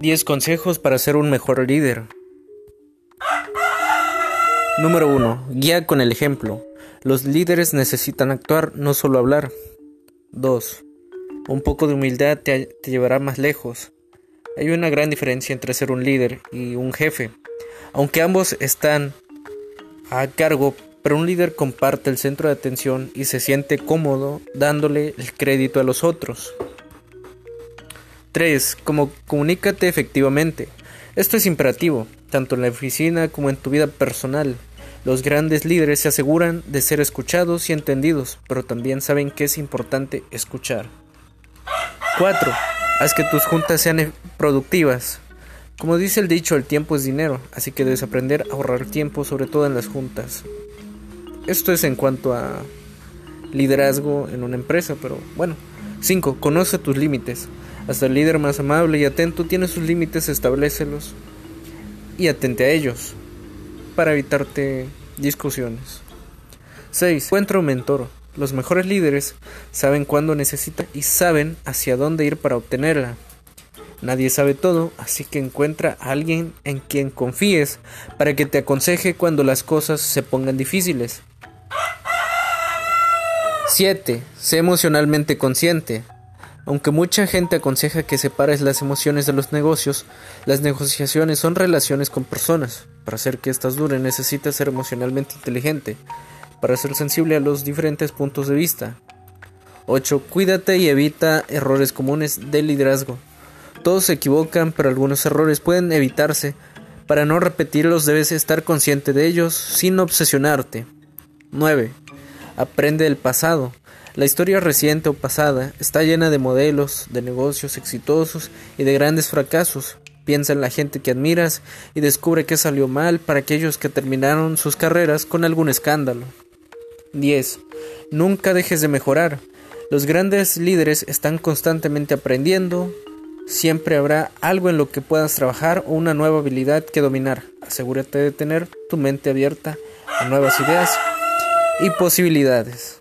10 consejos para ser un mejor líder. Número 1. Guía con el ejemplo. Los líderes necesitan actuar, no solo hablar. 2. Un poco de humildad te, te, llevará más lejos. Hay una gran diferencia entre ser un líder y un jefe. Aunque ambos están a cargo, pero un líder comparte el centro de atención y se siente cómodo dándole el crédito a los otros. 3. Como comunícate efectivamente. Esto es imperativo, tanto en la oficina como en tu vida personal. Los grandes líderes se aseguran de ser escuchados y entendidos, pero también saben que es importante escuchar. 4. Haz que tus juntas sean e-, productivas. Como dice el dicho, el tiempo es dinero, así que debes aprender a ahorrar tiempo, sobre todo en las juntas. Esto es en cuanto a liderazgo en una empresa, pero bueno. 5. Conoce tus límites. Hasta el líder más amable y atento tiene sus límites, establecelos y atente a ellos para evitarte discusiones. 6. Encuentra un mentor. Los mejores líderes saben cuándo necesitan y saben hacia dónde ir para obtenerla. Nadie sabe todo, así que encuentra a alguien en quien confíes para que te aconseje cuando las cosas se pongan difíciles. 7. Sé emocionalmente consciente. Aunque mucha gente aconseja que separes las emociones de los negocios, las negociaciones son relaciones con personas. Para hacer que éstas duren necesitas ser emocionalmente inteligente, para ser sensible a los diferentes puntos de vista. 8. Cuídate y evita errores comunes del liderazgo. Todos se equivocan, pero algunos errores pueden evitarse. Para no repetirlos debes estar consciente de ellos sin obsesionarte. 9. Aprende del pasado. La historia reciente o pasada está llena de modelos, de negocios exitosos y de grandes fracasos. Piensa en la gente que admiras y descubre qué salió mal para aquellos que terminaron sus carreras con algún escándalo. 10. Nunca dejes de mejorar. Los grandes líderes están constantemente aprendiendo. Siempre habrá algo en lo que puedas trabajar o una nueva habilidad que dominar. Asegúrate de tener tu mente abierta a nuevas ideas y posibilidades.